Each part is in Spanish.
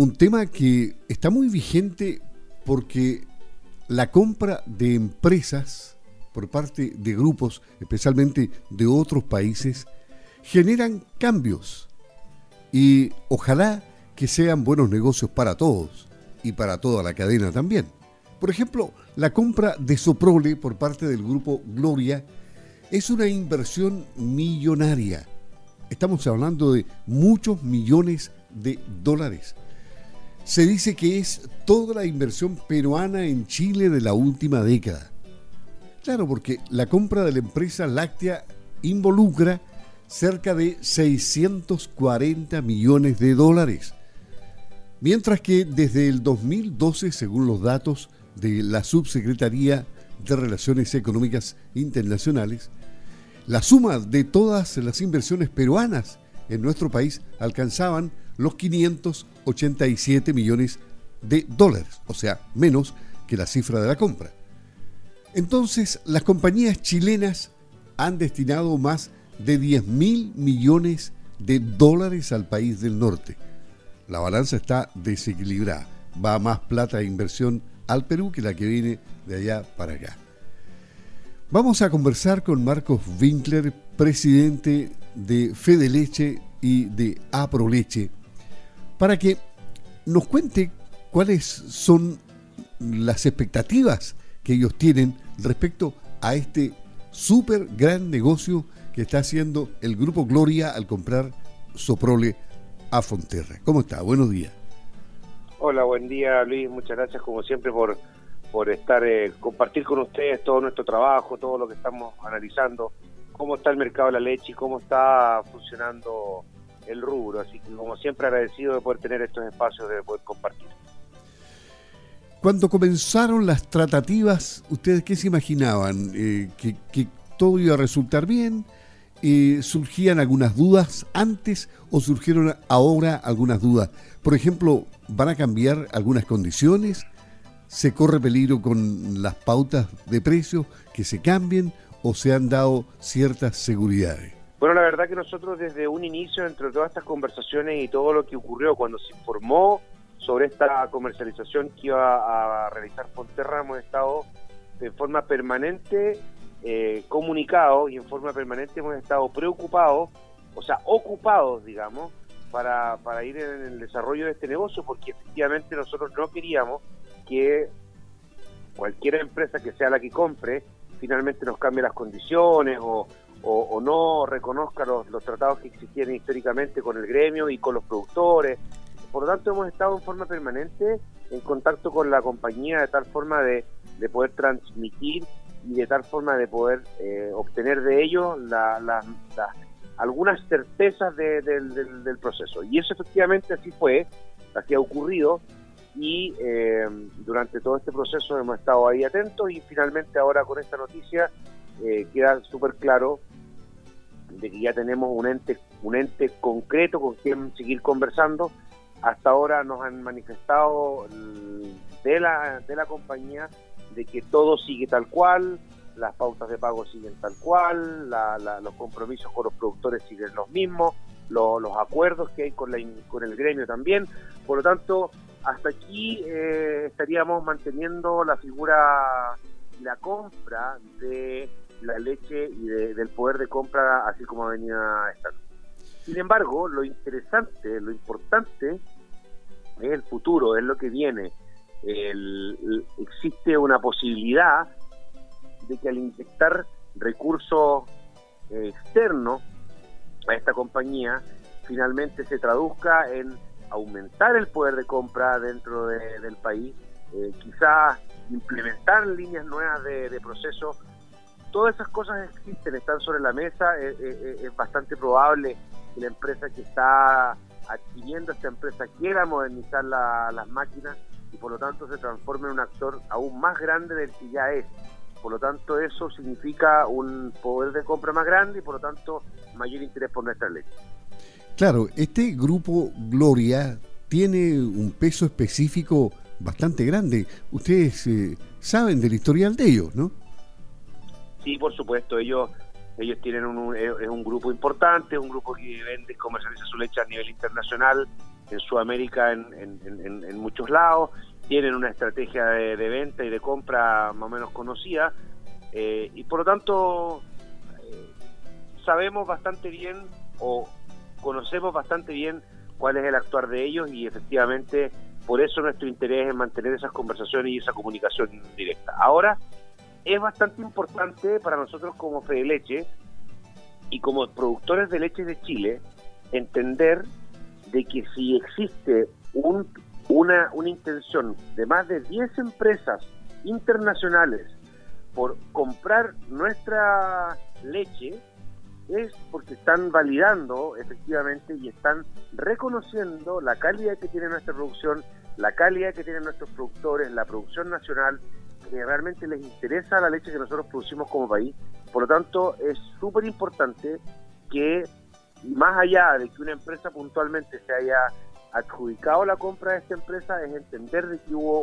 un tema que está muy vigente porque la compra de empresas por parte de grupos, especialmente de otros países, generan cambios y ojalá que sean buenos negocios para todos y para toda la cadena también. Por ejemplo, la compra de Soprole por parte del grupo Gloria es una inversión millonaria. Estamos hablando de muchos millones de dólares. Se dice que es toda la inversión peruana en Chile de la última década. Claro, porque la compra de la empresa láctea involucra cerca de 640 millones de dólares. Mientras que desde el 2012, según los datos de la Subsecretaría de Relaciones Económicas Internacionales, la suma de todas las inversiones peruanas en nuestro país alcanzaban los 587 millones de dólares, o sea, menos que la cifra de la compra. Entonces, las compañías chilenas han destinado más de 10 mil millones de dólares al país del norte. La balanza está desequilibrada. Va más plata de inversión al Perú que la que viene de allá para acá. Vamos a conversar con Marcos Winkler, presidente de Fede Leche y de Aproleche, para que nos cuente cuáles son las expectativas que ellos tienen respecto a este súper gran negocio que está haciendo el Grupo Gloria al comprar Soprole a Fonterra. ¿Cómo está? Buenos días. Hola, buen día Luis, muchas gracias como siempre por, por estar, eh, compartir con ustedes todo nuestro trabajo, todo lo que estamos analizando, cómo está el mercado de la leche y cómo está funcionando el rubro. Así que como siempre agradecido de poder tener estos espacios, de poder compartir. Cuando comenzaron las tratativas, ¿ustedes qué se imaginaban? Eh, ¿que, ¿Que todo iba a resultar bien? Eh, ¿Surgían algunas dudas antes o surgieron ahora algunas dudas? Por ejemplo, ¿van a cambiar algunas condiciones? ¿Se corre peligro con las pautas de precios que se cambien o se han dado ciertas seguridades? Bueno, la verdad que nosotros desde un inicio, entre todas estas conversaciones y todo lo que ocurrió cuando se informó sobre esta comercialización que iba a realizar Fonterra, hemos estado de forma permanente eh, comunicados y en forma permanente hemos estado preocupados, o sea, ocupados, digamos, para ir en el desarrollo de este negocio, porque efectivamente nosotros no queríamos que cualquier empresa que sea la que compre finalmente nos cambie las condiciones o, o, no reconozca los, tratados que existían históricamente con el gremio y con los productores. Por lo tanto, hemos estado en forma permanente en contacto con la compañía de tal forma de, de poder transmitir y de tal forma de poder eh, obtener de ellos la, algunas certezas del, proceso. Y eso efectivamente así fue, así ha ocurrido y eh, durante todo este proceso hemos estado ahí atentos y finalmente ahora con esta noticia eh, queda súper claro de que ya tenemos un ente, un ente concreto con quien seguir conversando. Hasta ahora nos han manifestado de la, de la compañía de que todo sigue tal cual, las pautas de pago siguen tal cual, los compromisos con los productores siguen los mismos, los acuerdos que hay con, la, con el gremio también. Por lo tanto, hasta aquí eh, estaríamos manteniendo la figura la compra de la leche y del poder de compra así como venía estando. Sin embargo, lo interesante, lo importante es el futuro, es lo que viene existe una posibilidad de que al inyectar recursos eh, externos a esta compañía, finalmente se traduzca en aumentar el poder de compra dentro del país, eh, quizás implementar líneas nuevas de, proceso. Todas esas cosas existen, están sobre la mesa. Eh, es bastante probable que la empresa que está adquiriendo esta empresa quiera modernizar las máquinas y por lo tanto se transforma en un actor aún más grande del que ya es. Por lo tanto, eso significa un poder de compra más grande y por lo tanto mayor interés por nuestra ley. Claro, este grupo Gloria tiene un peso específico bastante grande. Ustedes eh, saben del historial de ellos, ¿no? Sí, por supuesto. Ellos ellos tienen un, es un grupo importante, un grupo que vende y comercializa su leche a nivel internacional en Sudamérica en, muchos lados, tienen una estrategia de, venta y de compra más o menos conocida, eh, y por lo tanto eh, sabemos bastante bien o conocemos bastante bien cuál es el actuar de ellos y efectivamente por eso nuestro interés es mantener esas conversaciones y esa comunicación directa. Ahora, es bastante importante para nosotros como Fede Leche y como productores de leche de Chile entender de que si existe un, una, una intención de más de 10 empresas internacionales por comprar nuestra leche, es porque están validando efectivamente y están reconociendo la calidad que tiene nuestra producción, la calidad que tienen nuestros productores, la producción nacional, que realmente les interesa la leche que nosotros producimos como país. Por lo tanto, es súper importante que, más allá de que una empresa puntualmente se haya adjudicado la compra de esta empresa, es entender de que hubo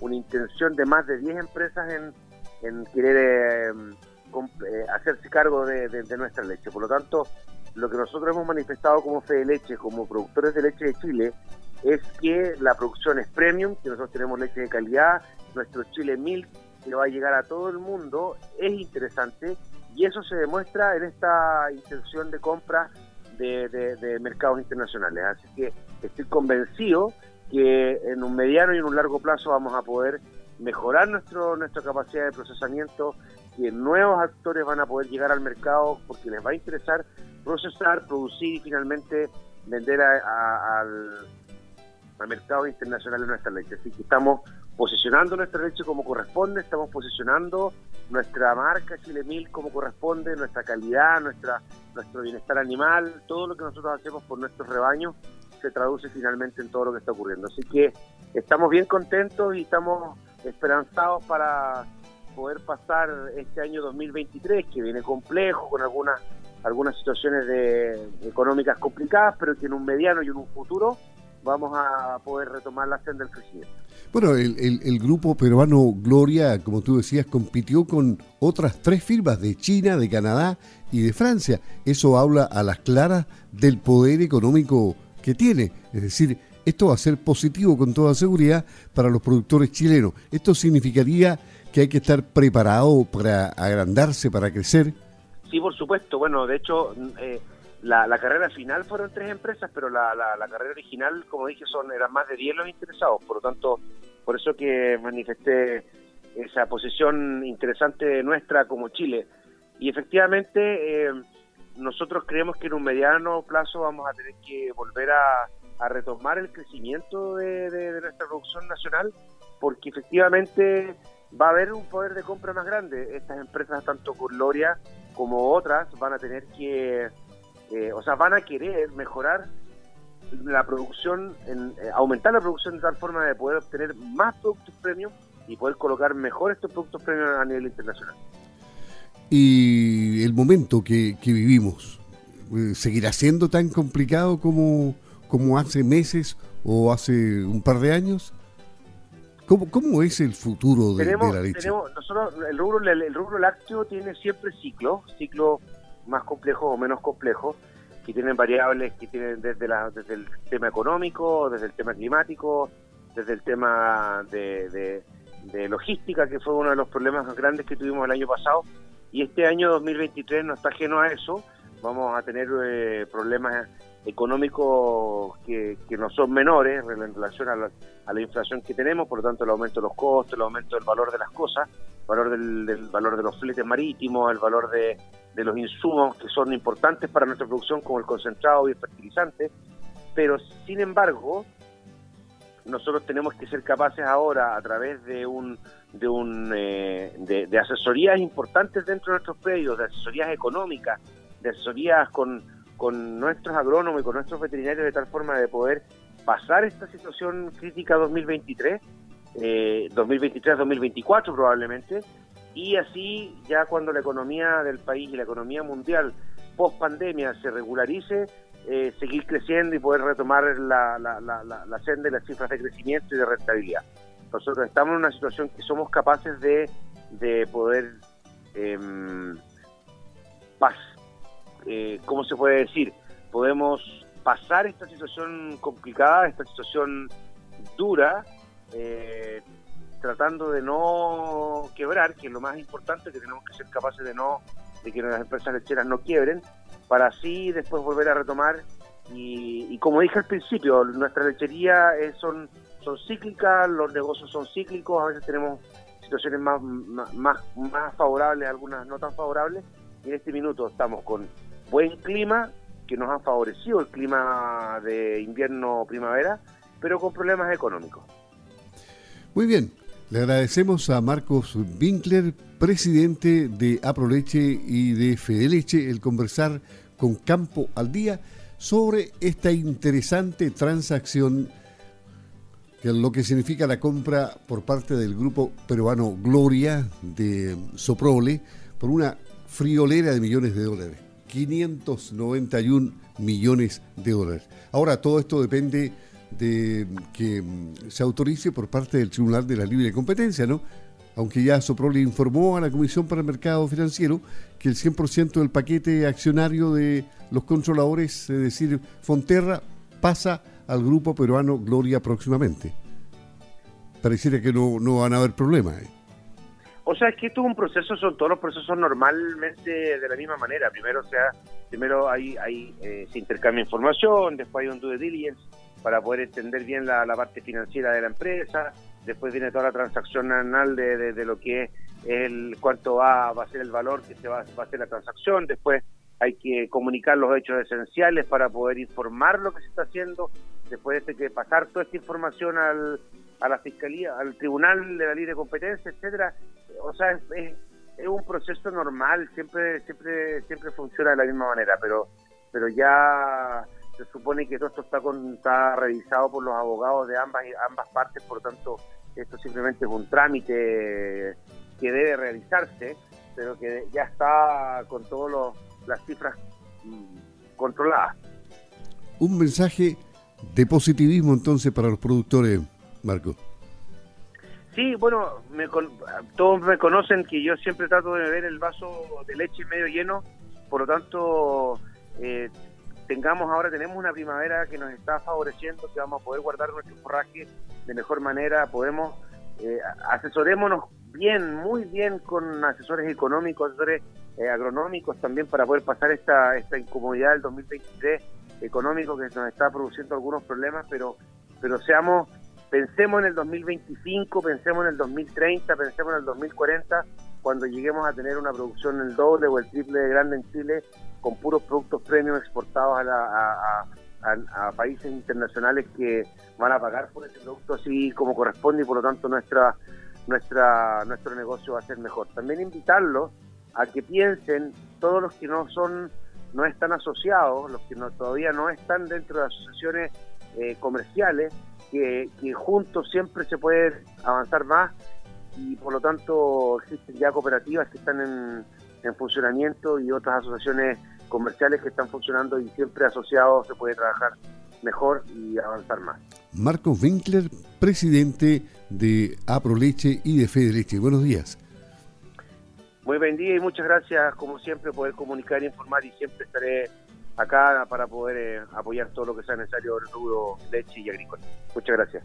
una intención de más de 10 empresas en, en querer... Eh, eh, hacerse cargo de, nuestra leche. Por lo tanto, lo que nosotros hemos manifestado como Fe de Leche, como productores de leche de Chile, es que la producción es premium, que nosotros tenemos leche de calidad, nuestro Chile Milk, que va a llegar a todo el mundo, es interesante y eso se demuestra en esta intención de compra de, de mercados internacionales. Así que estoy convencido que en un mediano y en un largo plazo vamos a poder mejorar nuestro, nuestra capacidad de procesamiento, que nuevos actores van a poder llegar al mercado porque les va a interesar procesar, producir y finalmente vender al, mercado internacional de nuestra leche. Así que estamos posicionando nuestra leche como corresponde, estamos posicionando nuestra marca Chile Mil como corresponde, nuestra calidad, nuestra nuestro bienestar animal, todo lo que nosotros hacemos por nuestros rebaños se traduce finalmente en todo lo que está ocurriendo. Así que estamos bien contentos y estamos esperanzados para poder pasar este año 2023, que viene complejo, con algunas algunas situaciones de, económicas complicadas, pero que en un mediano y en un futuro vamos a poder retomar la senda del crecimiento. Bueno, el, el, grupo peruano Gloria, como tú decías, compitió con otras tres firmas de China, de Canadá y de Francia. Eso habla a las claras del poder económico que tiene. Es decir, esto va a ser positivo con toda seguridad para los productores chilenos. Esto significaría que hay que estar preparado para agrandarse, para crecer? Sí, por supuesto. Bueno, de hecho, eh, la, carrera final fueron tres empresas, pero la, carrera original, como dije, son eran más de 10 los interesados. Por lo tanto, por eso que manifesté esa posición interesante nuestra como Chile. Y efectivamente, eh, nosotros creemos que en un mediano plazo vamos a tener que volver a, retomar el crecimiento de, de nuestra producción nacional, porque efectivamente va a haber un poder de compra más grande. Estas empresas, tanto Gloria como otras, van a tener que, eh, o sea, van a querer mejorar la producción, en, eh, aumentar la producción de tal forma de poder obtener más productos premium y poder colocar mejor estos productos premium a nivel internacional. Y el momento que, que vivimos, eh, ¿seguirá siendo tan complicado como, como hace meses o hace un par de años? ¿Cómo, es el futuro de, la leche? nosotros, el rubro, el, rubro lácteo tiene siempre ciclos, ciclos más complejos o menos complejos, que tienen variables que tienen desde, la, desde el tema económico, desde el tema climático, desde el tema de, logística, que fue uno de los problemas más grandes que tuvimos el año pasado. Y este año 2023 no está ajeno a eso. Vamos a tener eh, problemas económicos que, no son menores en relación a la, inflación que tenemos, por lo tanto el aumento de los costos, el aumento del valor de las cosas, valor del, valor de los fletes marítimos, el valor de, los insumos que son importantes para nuestra producción como el concentrado y el fertilizante, pero sin embargo nosotros tenemos que ser capaces ahora a través de un de eh, de asesorías importantes dentro de nuestros predios, de asesorías económicas, de asesorías con con nuestros agrónomos y con nuestros veterinarios de tal forma de poder pasar esta situación crítica 2023, eh, 2023-2024 probablemente, y así ya cuando la economía del país y la economía mundial post pandemia se regularice, eh, seguir creciendo y poder retomar la, la, la, la, senda y las cifras de crecimiento y de rentabilidad. Nosotros estamos en una situación que somos capaces de, de poder eh, eh, ¿cómo se puede decir? Podemos pasar esta situación complicada, esta situación dura, eh, tratando de no quebrar, que es lo más importante, que tenemos que ser capaces de no de que las empresas lecheras no quiebren, para así después volver a retomar. Y, como dije al principio, nuestra lechería es, son, son cíclicas, los negocios son cíclicos, a veces tenemos situaciones más, más, más favorables, algunas no tan favorables, y en este minuto estamos con buen clima, que nos ha favorecido el clima de invierno-primavera, pero con problemas económicos. Muy bien, le agradecemos a Marcos Winkler, presidente de Aproleche y de Fedeleche, el conversar con Campo al Día sobre esta interesante transacción que lo que significa la compra por parte del grupo peruano Gloria de Soprole por una friolera de millones de dólares. 591 millones de dólares. Ahora, todo esto depende de que mm, se autorice por parte del Tribunal de la Libre Competencia, ¿no? Aunque ya Soprole informó a la Comisión para el Mercado Financiero que el 100% del paquete accionario de los controladores, es decir, Fonterra, pasa al grupo peruano Gloria próximamente. Pareciera que no, no van a haber problemas. ¿eh? O sea, es que esto es un proceso, son todos los procesos normalmente de la misma manera. Primero, o sea, primero hay, hay eh, se intercambia información, después hay un due diligence, para poder entender bien la, parte financiera de la empresa. Después viene toda la transacción anual de, de, lo que es el cuánto va, va a ser el valor que se va, va a hacer la transacción. Después hay que comunicar los hechos esenciales para poder informar lo que se está haciendo. Después de que pasar toda esta información al, a la fiscalía, al tribunal de la libre competencia, etcétera. O sea, es, es, un proceso normal, siempre, siempre, siempre funciona de la misma manera, pero, pero ya se supone que todo esto está, con, está revisado por los abogados de ambas, ambas partes, por lo tanto, esto simplemente es un trámite que debe realizarse, pero que ya está con todas las cifras mm, controladas. Un mensaje de positivismo entonces para los productores, Marco. Sí, bueno, todos me conocen que yo siempre trato de beber el vaso de leche medio lleno, por lo tanto eh, tengamos ahora, tenemos una primavera que nos está favoreciendo, que vamos a poder guardar nuestro forraje de mejor manera, podemos, eh, asesorémonos bien, muy bien con asesores económicos, asesores eh, agronómicos también para poder pasar esta, esta incomodidad del 2023 económico que nos está produciendo algunos problemas, pero, pero seamos, pensemos en el 2025, pensemos en el 2030, pensemos en el 2040, cuando lleguemos a tener una producción el doble o el triple de grande en Chile con puros productos premium exportados a, a, países internacionales que van a pagar por ese producto así como corresponde y por lo tanto nuestra nuestra nuestro negocio va a ser mejor. También invitarlos a que piensen todos los que no son no están asociados, los que no, todavía no están dentro de asociaciones eh, comerciales, que, que juntos siempre se puede avanzar más y por lo tanto existen ya cooperativas que están en, en funcionamiento y otras asociaciones comerciales que están funcionando y siempre asociados se puede trabajar mejor y avanzar más. Marcos Winkler, presidente de Aproleche y de Fede Leche. Buenos días. Muy buen día y muchas gracias, como siempre, poder comunicar e informar y siempre estaré acá para poder eh, apoyar todo lo que sea necesario en el rubro leche y agrícola. Muchas gracias.